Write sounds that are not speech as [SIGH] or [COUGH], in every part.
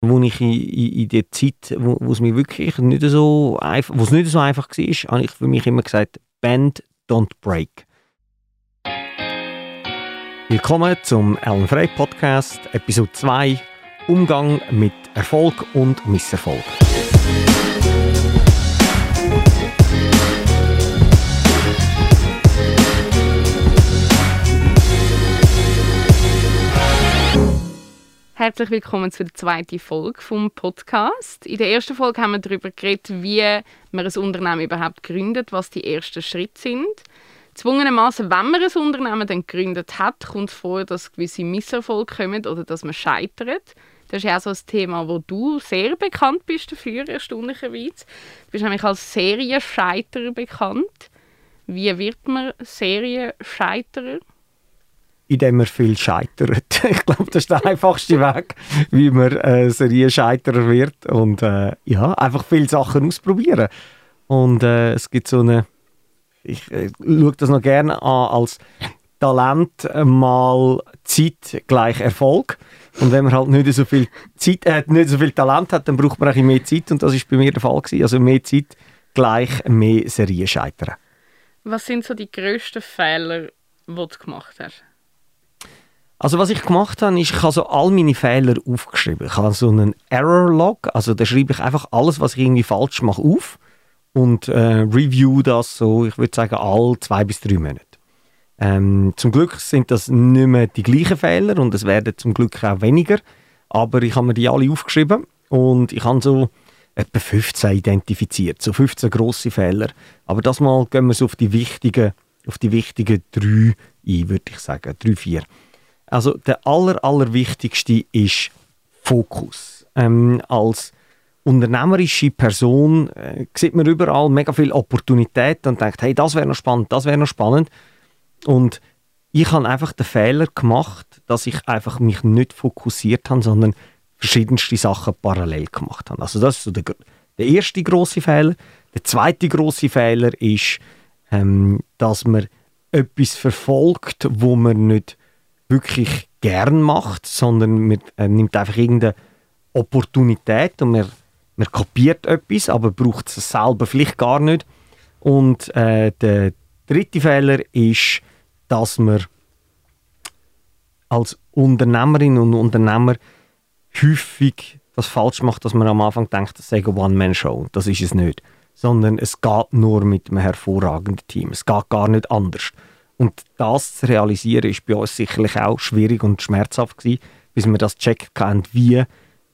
wo ich in, in, in der Zeit, wo, wo es mir wirklich nicht so einfach, wo es nicht so einfach war, habe ich für mich immer gesagt, Band don't break. Willkommen zum Alan Frey Podcast, Episode 2, Umgang mit Erfolg und Misserfolg. Herzlich willkommen zur zweiten Folge vom Podcast. In der ersten Folge haben wir darüber geredet, wie man ein Unternehmen überhaupt gründet, was die ersten Schritte sind. Zwungenermaßen, wenn man ein Unternehmen dann gegründet hat, kommt es vor, dass gewisse Misserfolge kommen oder dass man scheitert. Das ist ja auch so ein Thema, wo du sehr bekannt bist dafür, erstaunlicherweise. Du bist nämlich als Serienscheiterer bekannt. Wie wird man Serienscheiterer? Indem man viel scheitert. [LAUGHS] ich glaube, das ist der einfachste Weg, wie man äh, Serienscheiterer wird. Und äh, ja, einfach viele Sachen ausprobieren. Und äh, es gibt so eine, ich äh, schaue das noch gerne an als Talent mal Zeit gleich Erfolg. Und wenn man halt nicht so viel Zeit, äh, nicht so viel Talent hat, dann braucht man auch mehr Zeit. Und das ist bei mir der Fall gewesen. Also mehr Zeit gleich mehr Serienscheitern. Was sind so die grössten Fehler, die du gemacht hast? Also was ich gemacht habe, ist, ich habe so all meine Fehler aufgeschrieben. Ich habe so einen Error-Log, also da schreibe ich einfach alles, was ich irgendwie falsch mache, auf und äh, review das so, ich würde sagen, all zwei bis drei Monate. Ähm, zum Glück sind das nicht mehr die gleichen Fehler und es werden zum Glück auch weniger, aber ich habe mir die alle aufgeschrieben und ich habe so etwa 15 identifiziert, so 15 grosse Fehler. Aber das mal gehen wir so auf die wichtigen, auf die wichtigen drei ein, würde ich sagen, drei, vier. Also der aller, allerwichtigste ist Fokus. Ähm, als unternehmerische Person äh, sieht man überall mega viel Opportunität und denkt, hey, das wäre noch spannend, das wäre noch spannend. Und ich habe einfach den Fehler gemacht, dass ich einfach mich nicht fokussiert habe, sondern verschiedenste Sachen parallel gemacht habe. Also das ist so der, der erste große Fehler. Der zweite große Fehler ist, ähm, dass man etwas verfolgt, wo man nicht wirklich gern macht, sondern man äh, nimmt einfach irgendeine Opportunität und man, man kopiert etwas, aber braucht es selber vielleicht gar nicht. Und äh, der dritte Fehler ist, dass man als Unternehmerin und Unternehmer häufig das falsch macht, dass man am Anfang denkt, das sei eine One-Man-Show. Das ist es nicht. Sondern es geht nur mit einem hervorragenden Team. Es geht gar nicht anders. Und das zu realisieren, ist bei uns sicherlich auch schwierig und schmerzhaft gewesen, bis wir das checkt haben, wie,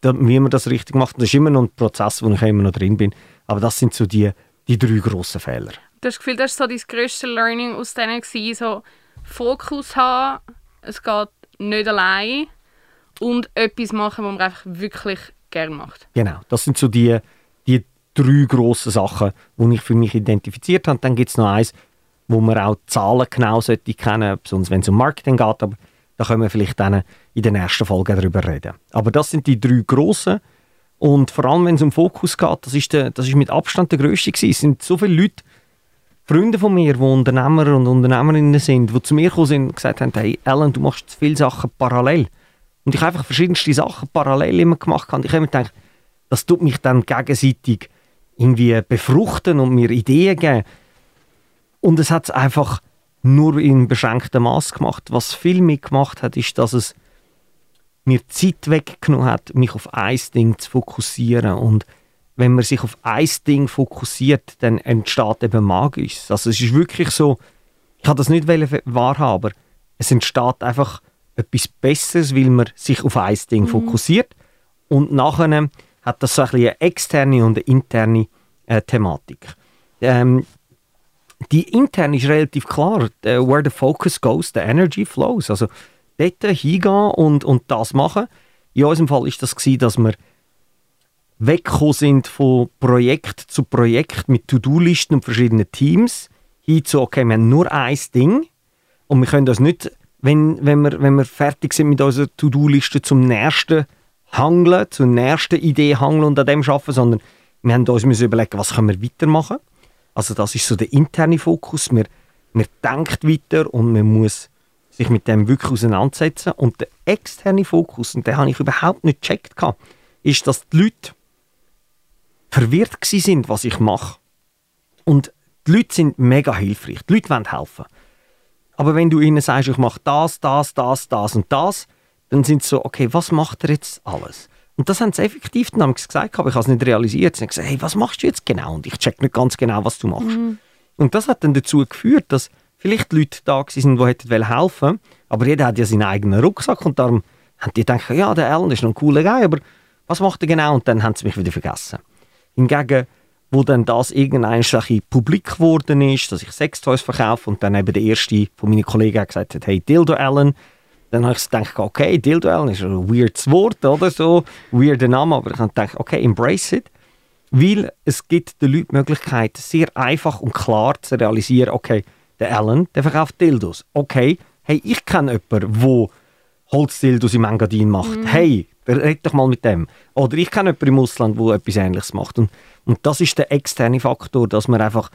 wie man das richtig macht. Das ist immer noch ein Prozess, wo ich immer noch drin bin. Aber das sind so die, die drei grossen Fehler. Du hast das Gefühl, das war so dein grösstes Learning aus denen, gewesen, so Fokus haben, es geht nicht allein und etwas machen, was man einfach wirklich gerne macht. Genau, das sind so die, die drei grossen Sachen, die ich für mich identifiziert habe. Dann gibt es noch eins, wo man auch Zahlen genau sollte kennen, besonders wenn es um Marketing geht, aber da können wir vielleicht dann in der nächsten Folge darüber reden. Aber das sind die drei grossen und vor allem, wenn es um Fokus geht, das ist, der, das ist mit Abstand der grösste gewesen. Es sind so viele Leute, Freunde von mir, die Unternehmer und Unternehmerinnen sind, die zu mir gekommen sind und gesagt haben, hey Alan, du machst zu viele Sachen parallel. Und ich habe einfach verschiedenste Sachen parallel immer gemacht. Und ich habe mir gedacht, das tut mich dann gegenseitig irgendwie befruchten und mir Ideen geben. Und es hat es einfach nur in beschränktem Maß gemacht. Was viel mitgemacht hat, ist, dass es mir Zeit weggenommen hat, mich auf ein Ding zu fokussieren. Und wenn man sich auf ein Ding fokussiert, dann entsteht eben Magisches. Also es ist wirklich so, ich habe das nicht wahrhaben, aber es entsteht einfach etwas Besseres, weil man sich auf ein Ding mhm. fokussiert. Und nachher hat das so ein eine externe und eine interne äh, Thematik. Ähm, die intern ist relativ klar, where the focus goes, the energy flows. Also dort hingehen und, und das machen. In unserem Fall ist das gewesen, dass wir weggekommen sind von Projekt zu Projekt mit To-Do-Listen und verschiedenen Teams hin zu, okay, wir haben nur ein Ding und wir können das nicht, wenn, wenn, wir, wenn wir fertig sind mit unserer To-Do-Liste zum nächsten hangeln, zur nächsten Idee hangeln und an dem arbeiten, sondern wir haben uns überlegen, was können wir weitermachen also das ist so der interne Fokus. Man, man denkt weiter und man muss sich mit dem wirklich auseinandersetzen. Und der externe Fokus, und den habe ich überhaupt nicht gecheckt, ist, dass die Leute verwirrt sind, was ich mache. Und die Leute sind mega hilfreich. Die Leute wollen helfen. Aber wenn du ihnen sagst, ich mache das, das, das, das und das, dann sind sie so, okay, was macht er jetzt alles? Und das haben sie effektiv dann gesagt, aber ich habe es nicht realisiert. Sie haben gesagt, hey, was machst du jetzt genau? Und ich check nicht ganz genau, was du machst. Mhm. Und das hat dann dazu geführt, dass vielleicht Leute da waren, die hätten helfen wollen, aber jeder hat ja seinen eigenen Rucksack und darum haben die gedacht, ja, der Alan ist noch ein cooler Guy, aber was macht er genau? Und dann haben sie mich wieder vergessen. Hingegen, wo dann das irgendein publik geworden ist, dass ich Sextoys verkaufe und dann eben der erste von meinen Kollegen gesagt hat, hey, Dildo Alan, dann habe ich gedacht, okay, Dildo Alan ist ein weirdes Wort oder so, weirder Name, aber ich habe gedacht, okay, embrace it, weil es gibt den Leuten die Möglichkeit, sehr einfach und klar zu realisieren, okay, der Alan, der verkauft Dildos, okay, hey, ich kenne jemanden, der Holzdildos im Engadin macht, mhm. hey, red doch mal mit dem. Oder ich kenne jemanden im Ausland, der etwas Ähnliches macht. Und, und das ist der externe Faktor, dass man einfach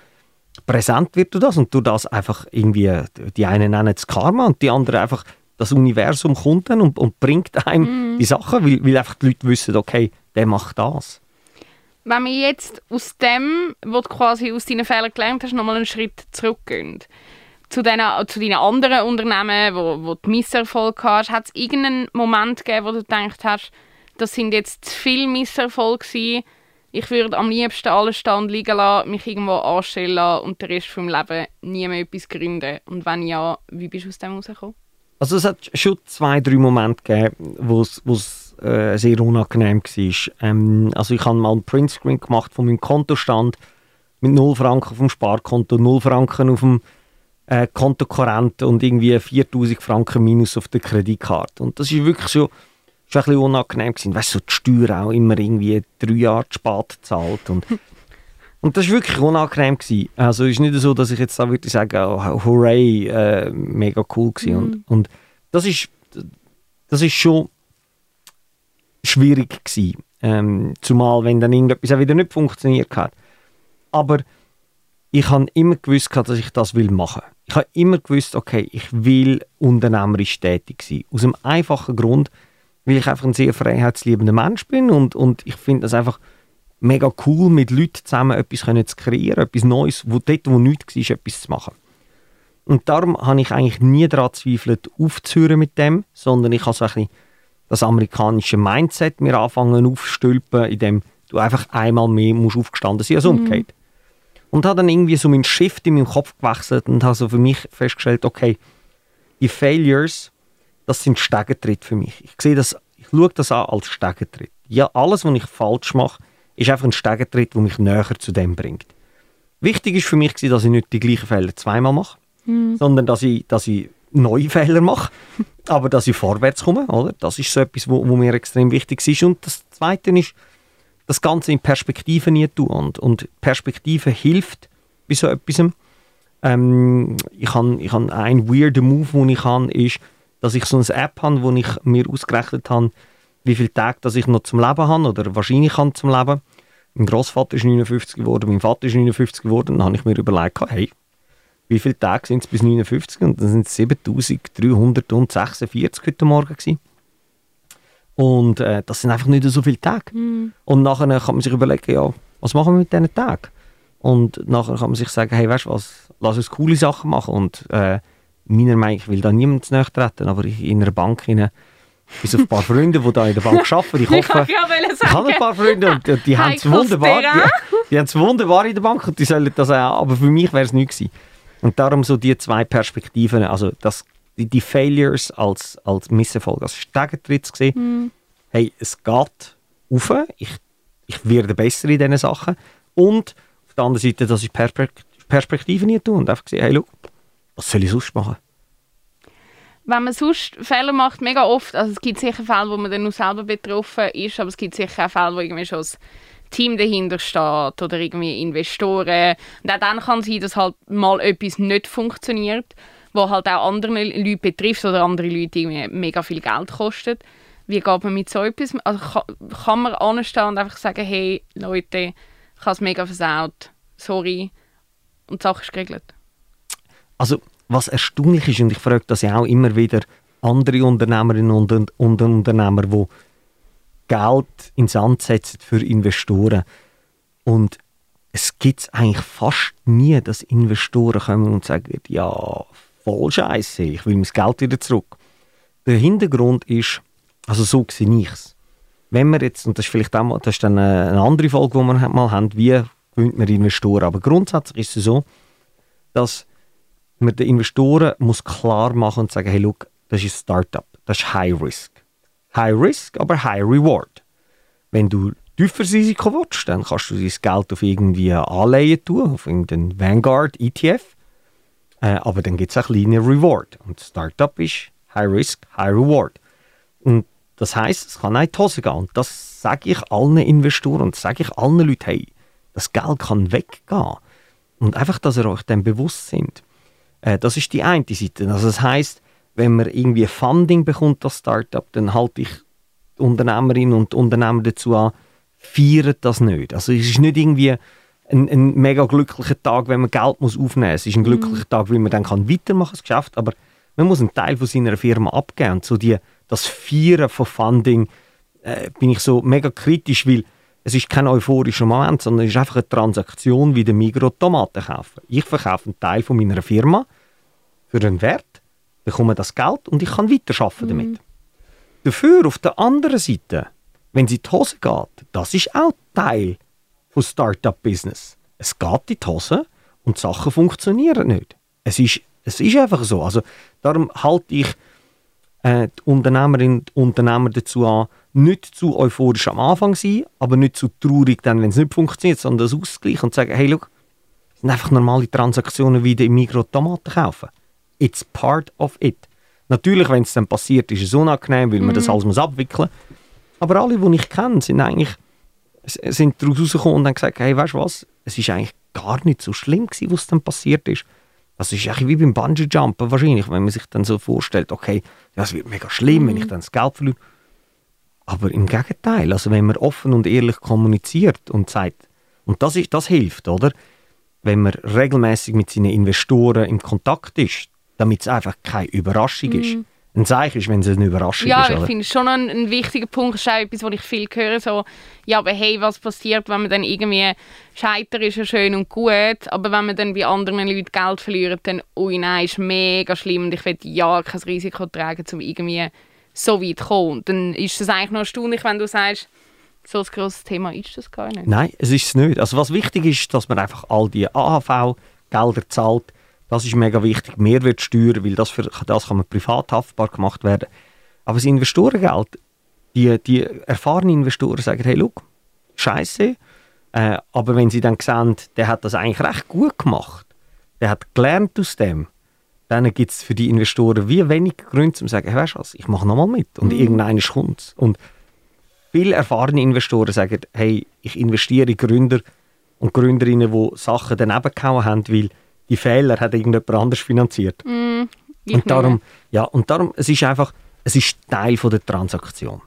präsent wird durch das und durch das einfach irgendwie, die einen nennen es Karma und die anderen einfach das Universum kommt dann und, und bringt einem mm. die Sachen, weil, weil einfach die Leute wissen, okay, der macht das. Wenn wir jetzt aus dem, was du quasi aus deinen Fehlern gelernt hast, nochmal einen Schritt zurückgehen, zu, den, zu deinen anderen Unternehmen, wo, wo du Misserfolg hast, hat es irgendeinen Moment gegeben, wo du gedacht hast, das sind jetzt zu viele Misserfolge gewesen, ich würde am liebsten alles stehen liegen lassen, mich irgendwo anstellen lassen und den Rest vom Leben nie mehr etwas gründen. Und wenn ja, wie bist du aus dem rausgekommen? Also es hat schon zwei, drei Momente gegeben, wo es äh, sehr unangenehm war. Ähm, also ich habe mal einen Printscreen gemacht von meinem Kontostand mit 0 Franken auf dem Sparkonto, 0 Franken auf dem äh, Kontokorrent und irgendwie 4000 Franken minus auf der Kreditkarte. Und das ist wirklich schon, schon ein bisschen unangenehm gewesen. Weißt du, so die Steuer auch immer irgendwie drei Jahre spät zahlt und [LAUGHS] und das war wirklich unangenehm. Gewesen. Also es ist nicht so, dass ich jetzt da würde sagen, oh, hooray, äh, mega cool gewesen. Mhm. Und, und das ist das ist schon schwierig gewesen. Ähm, zumal, wenn dann irgendetwas auch wieder nicht funktioniert hat. Aber ich habe immer gewusst, dass ich das will machen. Ich habe immer gewusst, okay, ich will unternehmerisch tätig sein. Aus einem einfachen Grund, weil ich einfach ein sehr freiheitsliebender Mensch bin und, und ich finde das einfach mega cool, mit Leuten zusammen etwas können zu kreieren, etwas Neues, wo dort, wo nichts war, etwas zu machen. Und darum habe ich eigentlich nie daran gezweifelt, aufzuhören mit dem, sondern ich habe so ein bisschen das amerikanische Mindset mir anfangen aufzustülpen, indem du einfach einmal mehr musst aufgestanden sein als mhm. umgekehrt und habe dann irgendwie so meinen Shift in meinem Kopf gewechselt und habe so für mich festgestellt, okay, die Failures, das sind Stegentritte für mich. Ich sehe das, ich schaue das an als Stegentritt. Ja, alles, was ich falsch mache, ist einfach ein Stegentritt, der mich näher zu dem bringt. Wichtig ist für mich, dass ich nicht die gleichen Fehler zweimal mache, mhm. sondern dass ich, dass ich neue Fehler mache, [LAUGHS] aber dass ich vorwärts komme. Oder? Das ist so etwas, wo, wo mir extrem wichtig ist. Und das Zweite ist, das Ganze in Perspektive nie tun. Und, und Perspektive hilft bei so etwas. Ähm, ich habe ich hab einen weirden Move, den ich habe, ist, dass ich so eine App habe, wo ich mir ausgerechnet habe, wie viele Tage dass ich noch zum Leben habe oder wahrscheinlich habe zum Leben. Mein Großvater ist 59 geworden, mein Vater ist 59 geworden. Dann habe ich mir überlegt, hey, wie viele Tage sind es bis 59? Und dann sind es 7346 heute Morgen gewesen. Und äh, das sind einfach nicht so viele Tage. Mm. Und nachher kann man sich überlegen, ja, was machen wir mit diesen Tagen? Und nachher kann man sich sagen, hey, weißt du was, lass uns coole Sachen machen. Und äh, meiner Meinung nach will da niemand zu treten, aber ich in einer Bank hinein, bis auf ein paar Freunde, die da in der Bank arbeiten. [LAUGHS] Ich hoffe, ich, ich habe ein paar Freunde und die, die haben es wunderbar, die, die haben es wunderbar in der Bank und die sollen das auch, aber für mich wäre es nicht gewesen. Und darum so die zwei Perspektiven, also das die, die Failures als, als Misserfolg, als Stegentritt zu sehen. Mhm. Hey, es geht auf, ich, ich werde besser in diesen Sachen. Und auf der anderen Seite, dass ich Perspekt Perspektiven nicht tue und einfach sehen, hey, look, was soll ich sonst machen? Wenn man sonst Fehler macht, mega oft, also es gibt sicher Fälle, wo man dann nur selber betroffen ist, aber es gibt sicher auch Fälle, wo irgendwie schon das Team dahinter steht oder irgendwie Investoren. Und auch dann kann es sein, dass halt mal etwas nicht funktioniert wo halt auch andere Leute betrifft oder andere Leute irgendwie mega viel Geld kostet. Wie geht man mit so etwas? Also kann, kann man anstehen und einfach sagen, hey Leute, ich habe es mega versaut, sorry, und die Sache ist geregelt? Also was erstaunlich ist, und ich frage das ja auch immer wieder andere Unternehmerinnen und, und Unternehmer, die Geld ins Sand setzen für Investoren. Und es gibt eigentlich fast nie, dass Investoren kommen und sagen, ja, voll scheiße, ich will mein Geld wieder zurück. Der Hintergrund ist, also so sehe ich es. Wenn wir jetzt, und das ist vielleicht auch mal, das ist dann eine andere Folge, die wir mal haben, wie gewinnt man Investoren. Aber grundsätzlich ist es so, dass man den Investoren muss klar machen und sagen, hey, look, das ist ein Startup, das ist High Risk. High Risk, aber High Reward. Wenn du tieferes Risiko willst, dann kannst du dein Geld auf irgendwie Anleihen tun, auf irgendeinen Vanguard ETF. Äh, aber dann gibt es auch kleine Reward. Und Startup ist High Risk, High Reward. Und das heißt, es kann auch in die Hose gehen. Und das sage ich allen Investoren und sage ich allen Leuten, hey, das Geld kann weggehen. Und einfach, dass ihr euch dem bewusst sind. Äh, das ist die eine Seite. Also das heißt, wenn man irgendwie Funding bekommt als Startup, dann halte ich Unternehmerinnen und Unternehmer dazu an, feiern das nicht. Also es ist nicht irgendwie ein, ein mega glücklicher Tag, wenn man Geld muss aufnehmen muss. Es ist ein glücklicher mhm. Tag, weil man dann kann weitermachen das Geschäft, aber man muss einen Teil von seiner Firma abgeben. Und so die, das Feiern von Funding äh, bin ich so mega kritisch, weil es ist kein euphorischer Moment, sondern es ist einfach eine Transaktion wie der Migros Tomaten kaufen. Ich verkaufe einen Teil von meiner Firma für einen Wert, bekomme das Geld und ich kann weiterarbeiten damit. Mhm. Dafür auf der anderen Seite, wenn es in die Hose geht, das ist auch Teil von Startup-Business. Es geht in die Hose und die Sachen funktionieren nicht. Es ist, es ist einfach so. Also darum halte ich äh, die Unternehmerinnen und Unternehmer dazu an, nicht zu euphorisch am Anfang sein, aber nicht zu traurig, dann, wenn es nicht funktioniert, sondern das ausgleichen und sagen, hey, look, das sind einfach normale Transaktionen wie im Migros Tomaten kaufen. It's part of it. Natürlich, wenn es dann passiert, ist es unangenehm, weil man das mhm. alles muss abwickeln muss. Aber alle, die ich kenne, sind eigentlich sind daraus rausgekommen und haben gesagt, hey, weißt du was, es ist eigentlich gar nicht so schlimm gewesen, was dann passiert ist. Das ist eigentlich wie beim Bungee-Jumpen wahrscheinlich, wenn man sich dann so vorstellt, okay, ja, es wird mega schlimm, mhm. wenn ich dann das Geld verliere. Aber im Gegenteil, also wenn man offen und ehrlich kommuniziert und sagt, und das, ist, das hilft, oder? Wenn man regelmäßig mit seinen Investoren in Kontakt ist, damit es einfach keine Überraschung ist. Ein Zeichen ist, wenn es eine Überraschung ja, ist. Ja, ich finde es schon ein, ein wichtiger Punkt. Das ist auch etwas, was ich viel höre. So, ja, aber hey, was passiert, wenn man dann irgendwie scheitert, ist ja schön und gut. Aber wenn man dann bei anderen Leuten Geld verliert, dann, ui nein, ist mega schlimm. Und ich will ja kein Risiko tragen, um irgendwie so weit zu kommen. Dann ist es eigentlich noch erstaunlich, wenn du sagst, so ein grosses Thema ist das gar nicht. Nein, es ist es nicht. Also was wichtig ist, dass man einfach all die AHV-Gelder zahlt. Das ist mega wichtig. Mehrwertsteuer, weil das, für, das kann man privat haftbar gemacht werden. Aber das Investorengeld, die, die erfahrenen Investoren sagen, hey, look, scheiße. Äh, aber wenn sie dann sehen, der hat das eigentlich recht gut gemacht, der hat gelernt aus dem, dann gibt es für die Investoren wie wenig Gründe, um zu sagen, hey, weißt du was, ich mache nochmal mit und mhm. irgendeiner kommt Und viele erfahrene Investoren sagen, hey, ich investiere in Gründer und Gründerinnen, die Sachen daneben gehauen haben, weil die Fehler hat irgendjemand anders finanziert. Mm, und darum, ja, und darum, es ist einfach, es ist Teil von der Transaktion.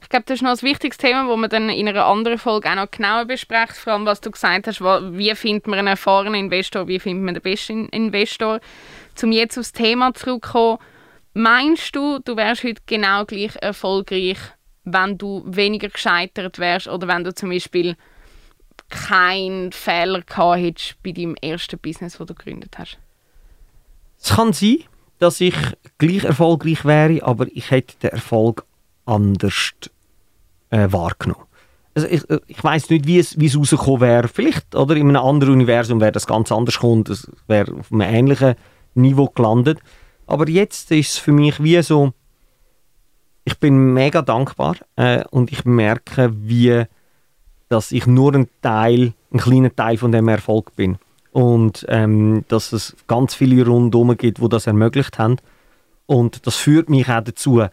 Ich glaube, das ist noch ein wichtiges Thema, das man dann in einer anderen Folge auch noch genauer bespricht. Vor allem, was du gesagt hast, wie findet man einen erfahrenen Investor, wie findet man den besten Investor um jetzt aufs Thema zurückzukommen, meinst du, du wärst heute genau gleich erfolgreich, wenn du weniger gescheitert wärst oder wenn du zum Beispiel keinen Fehler gehabt bei deinem ersten Business, das du gegründet hast? Es kann sein, dass ich gleich erfolgreich wäre, aber ich hätte den Erfolg anders äh, wahrgenommen. Also ich, äh, ich weiß nicht, wie es, wie es rausgekommen wäre. Vielleicht oder in einem anderen Universum wäre das ganz anders gekommen. Es wäre auf einem ähnlichen Niveau gelandet. Aber jetzt ist es für mich wie so, ich bin mega dankbar äh, und ich merke, wie dass ich nur ein Teil, ein kleiner Teil von dem Erfolg bin. Und ähm, dass es ganz viele rundherum gibt, die das ermöglicht haben. Und das führt mich auch dazu,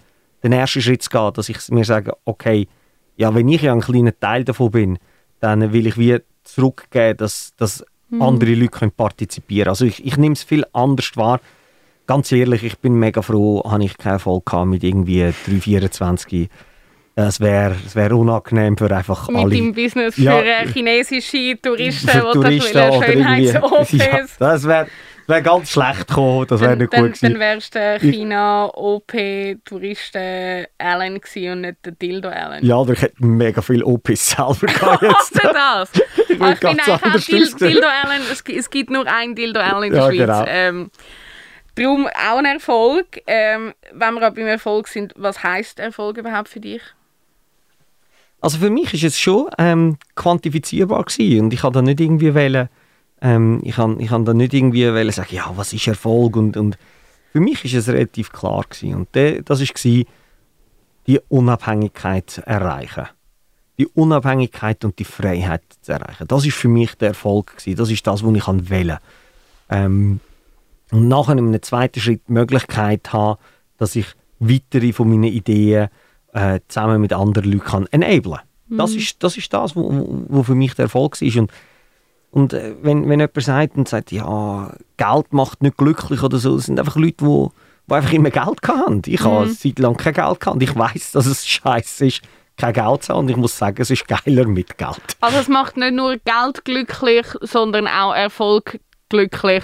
den ersten Schritt zu gehen, dass ich mir sage, okay, ja, wenn ich ja ein kleiner Teil davon bin, dann will ich wie zurückgeben, dass, dass mhm. andere Leute können partizipieren können. Also ich, ich nehme es viel anders wahr. Ganz ehrlich, ich bin mega froh, habe ich keinen Erfolg gehabt mit irgendwie 3, 24 es wäre wär unangenehm für einfach Mit alle. Mit dem Business für ja, chinesische Touristen, für Touristen oder Schönheits-OPs. [LAUGHS] Ja, das wäre wäre ganz schlecht gekommen, das wäre nicht dann, gut gewesen. Dann wärst du China, OP, Touristen Allen gewesen und nicht der Dildo Allen. Ja, aber ich hätte mega viel OPs selber [LAUGHS] gehabt Was jetzt. das? [LAUGHS] Ich Ah, bin ich ganz eigentlich auch Dil ausgesehen. Dildo Allen, es, es gibt nur einen Dildo Allen in der Ja, Schweiz. genau. Ähm, darum auch ein Erfolg. Ähm, wenn wir aber beim Erfolg sind, was heisst Erfolg überhaupt für dich? Also für mich ist es schon ähm, quantifizierbar gewesen und ich habe da nicht irgendwie wollen, ähm, ich habe ich da nicht irgendwie wollen sagen, ja, was ist Erfolg und, und für mich ist es relativ klar gewesen und de, das ist gewesen, die Unabhängigkeit zu erreichen, die Unabhängigkeit und die Freiheit zu erreichen. Das ist für mich der Erfolg gewesen. Das ist das, was ich an wählen. Ähm, und nachher in einem zweiten Schritt die Möglichkeit haben, dass ich weitere von meinen Ideen äh, zusammen mit anderen Leuten kann enablen das, ist, das ist das, wo, wo- für mich der Erfolg ist. Und, und äh, wenn, wenn jemand sagt und sagt, ja, Geld macht nicht glücklich oder so, das sind einfach Leute, die, die einfach immer Geld hatten. Ich habe eine Zeit lang kein Geld gehabt ich weiß, dass es scheiße ist, kein Geld zu haben. Und ich muss sagen, es ist geiler mit Geld. Also es macht nicht nur Geld glücklich, sondern auch Erfolg glücklich.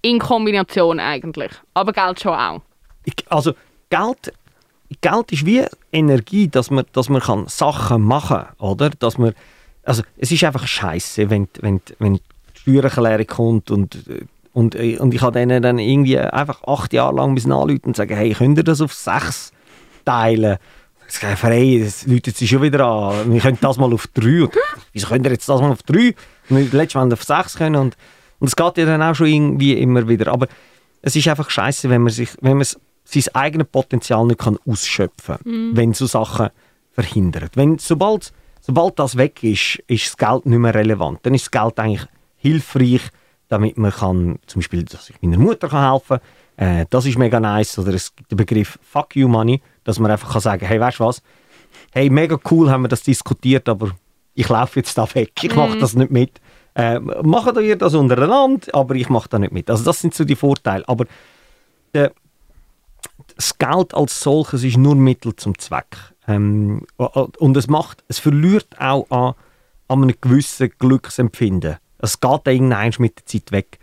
In Kombination eigentlich. Aber Geld schon auch. ich, also Geld, Geld ist wie Energie, dass man, dass man kann Sachen machen kann, oder? Dass man, also es ist einfach scheiße, wenn, wenn, wenn die Steuererklärung kommt und, und, und ich habe denen dann irgendwie einfach acht Jahre lang müssen anrufen und sagen, hey, könnt ihr das auf sechs teilen? Ich sage, hey, das läutet sich schon wieder an. Wir können das mal auf drei. Und, wieso könnt ihr jetzt das mal auf drei? Und letztes Mal auf sechs können. Und, und es geht ja dann auch schon irgendwie immer wieder. Aber es ist einfach scheiße, wenn man sich, wenn man s- sein eigenes Potenzial nicht kann ausschöpfen kann, wenn so Sachen verhindert. Wenn, sobald, sobald das weg ist, ist das Geld nicht mehr relevant. Dann ist das Geld eigentlich hilfreich, damit man kann, zum Beispiel, dass ich meiner Mutter kann helfen kann. Äh, das ist mega nice. Oder es gibt den Begriff Fuck you Money, dass man einfach kann sagen, hey, weißt du was? Hey, mega cool haben wir das diskutiert, aber ich laufe jetzt da weg. Ich mache das nicht mit. Äh, machen ihr das untereinander, aber ich mache da nicht mit. Also das sind so die Vorteile. Aber der, das Geld als solches ist nur Mittel zum Zweck. Ähm, und es macht, es verliert auch an, an einem gewissen Glücksempfinden. Es geht irgendwann mit der Zeit weg.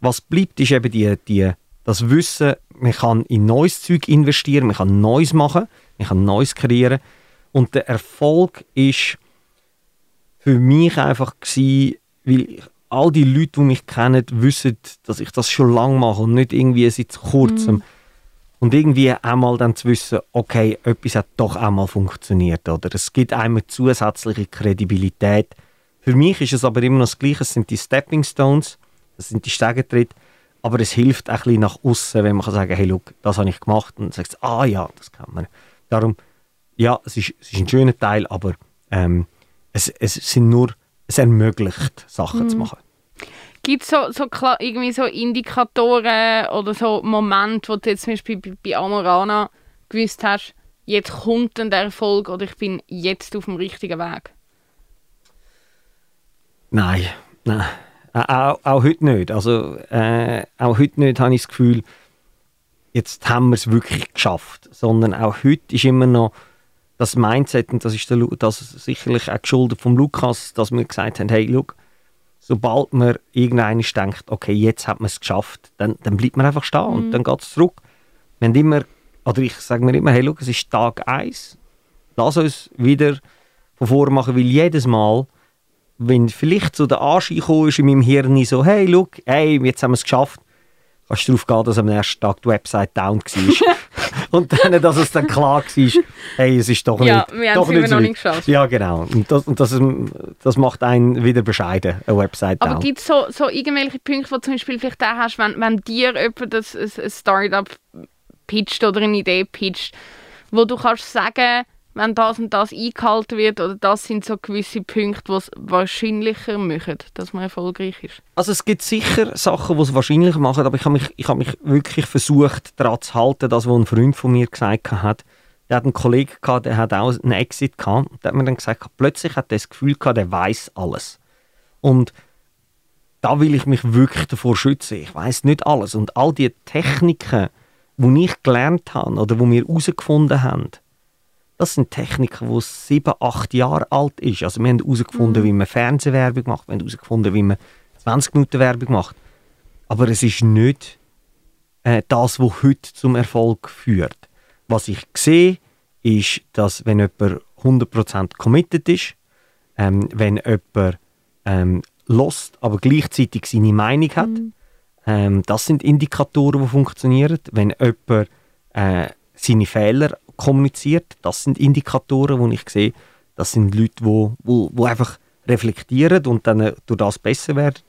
Was bleibt, ist eben die, die, das Wissen, man kann in neues Zeug investieren, man kann Neues machen, man kann Neues kreieren. Und der Erfolg ist für mich einfach gewesen, weil all die Leute, die mich kennen, wissen, dass ich das schon lange mache und nicht irgendwie seit kurzem. Und irgendwie einmal dann zu wissen, okay, etwas hat doch einmal funktioniert. Oder es gibt eine zusätzliche Kredibilität. Für mich ist es aber immer noch das Gleiche. Es sind die Stepping Stones, das sind die Stegentritte. Aber es hilft auch ein bisschen nach außen, wenn man kann sagen hey, look, das habe ich gemacht. Und du, ah ja, das kann man. Darum, ja, es ist, es ist ein schöner Teil, aber ähm, es, es sind nur, es ermöglicht, Sachen zu machen. Gibt es so, so, irgendwie so Indikatoren oder so Momente, wo du jetzt zum Beispiel bei, bei Amorana gewusst hast, jetzt kommt dann der Erfolg oder ich bin jetzt auf dem richtigen Weg? Nein, nein. Auch, auch heute nicht. Also, äh, auch heute nicht habe ich das Gefühl, jetzt haben wir es wirklich geschafft. Sondern auch heute ist immer noch das Mindset, und das ist der, das ist sicherlich auch geschuldet vom Lukas, dass wir gesagt haben, hey, look, sobald man irgendeiner denkt, okay, jetzt hat man es geschafft, dann, dann bleibt man einfach stehen und dann geht es zurück. Wir haben immer, oder ich sage mir immer, hey, look, es ist Tag 1, lass uns wieder von vorne machen, weil jedes Mal, wenn vielleicht so der Anschein gekommen ist in meinem Hirn so, hey, look, hey, jetzt haben wir es geschafft, kannst du darauf gehen, dass am nächsten Tag die Website down war. [LAUGHS] und dann, dass es dann klar war, hey, es ist doch Ja, nicht wir haben doch es immer so noch nicht geschafft. Ja, genau. Und das, und das, ist- das macht einen wieder bescheiden, eine Website Aber gibt es so, so irgendwelche Punkte, wo du zum Beispiel vielleicht auch hast, wenn, wenn dir jemand das, ein, ein Startup pitcht oder eine Idee pitcht, wo du kannst sagen, wenn das und das eingehalten wird oder das sind so gewisse Punkte, die es wahrscheinlicher machen, dass man erfolgreich ist. Also es gibt sicher Sachen, die es wahrscheinlich machen, aber ich habe mich, ich habe mich wirklich versucht, daran zu halten, das, was ein Freund von mir gesagt hat. Der hat einen Kollegen gehabt, der hat auch einen Exit gehabt. Der hat mir dann gesagt, plötzlich hat er das Gefühl gehabt, der weiß alles. Und da will ich mich wirklich davor schützen. Ich weiß nicht alles. Und all die Techniken, die ich gelernt habe oder die wir herausgefunden haben, das sind Techniken, die sieben, acht Jahre alt ist. Also wir haben herausgefunden, wie man Fernsehwerbung macht, wir haben herausgefunden, wie man 20 Minuten Werbung macht. aber es ist nicht äh, das, was heute zum Erfolg führt. Was ich sehe, ist, dass wenn jemand 100% committed ist, ähm, wenn jemand ähm, lost, aber gleichzeitig seine Meinung hat, mhm. ähm, das sind Indikatoren, die funktionieren. Wenn jemand äh, seine Fehler kommuniziert, das sind Indikatoren, wo ich sehe, das sind Leute, die wo, wo, wo einfach reflektieren und dann äh, durch das besser werden.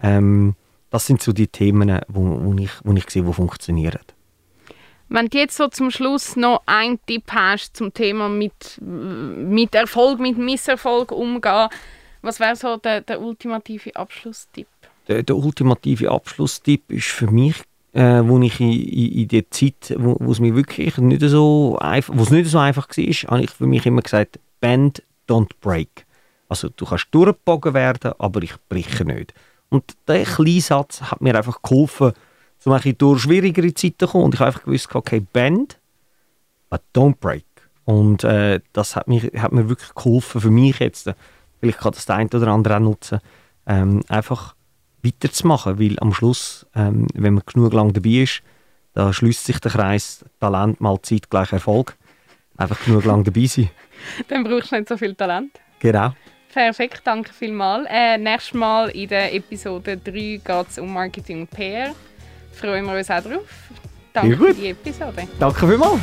Ähm, das sind so die Themen, wo, wo, ich, wo ich sehe, die funktionieren. Wenn du jetzt so zum Schluss noch einen Tipp hast zum Thema mit, mit Erfolg, mit Misserfolg umgehen, was wäre so der, der ultimative Abschlusstipp? Der, der ultimative Abschlusstipp ist für mich, äh, wo ich in, in, in der Zeit, wo, wo es mir wirklich nicht so einfach, wo es nicht so einfach war, habe ich für mich immer gesagt, bend, don't break. Also du kannst durchgebogen werden, aber ich breche nicht. Und dieser kleine Satz hat mir einfach geholfen, so ein durch schwierigere Zeiten zu kommen. Und ich habe einfach gewusst, okay, bend, but don't break. Und äh, das hat mir, hat mir wirklich geholfen, für mich jetzt, vielleicht kann das der eine oder andere auch nutzen, ähm, einfach weiterzumachen, weil am Schluss, ähm, wenn man genug lang dabei ist, da schließt sich der Kreis Talent mal Zeit gleich Erfolg. Einfach genug lang dabei sein. [LAUGHS] Dann brauchst du nicht so viel Talent. Genau. Perfekt, danke vielmals. Äh, nächstes Mal in der Episode 3 geht es um Marketing PR. Freuen wir uns auch drauf. Danke für die Episode. Danke vielmals.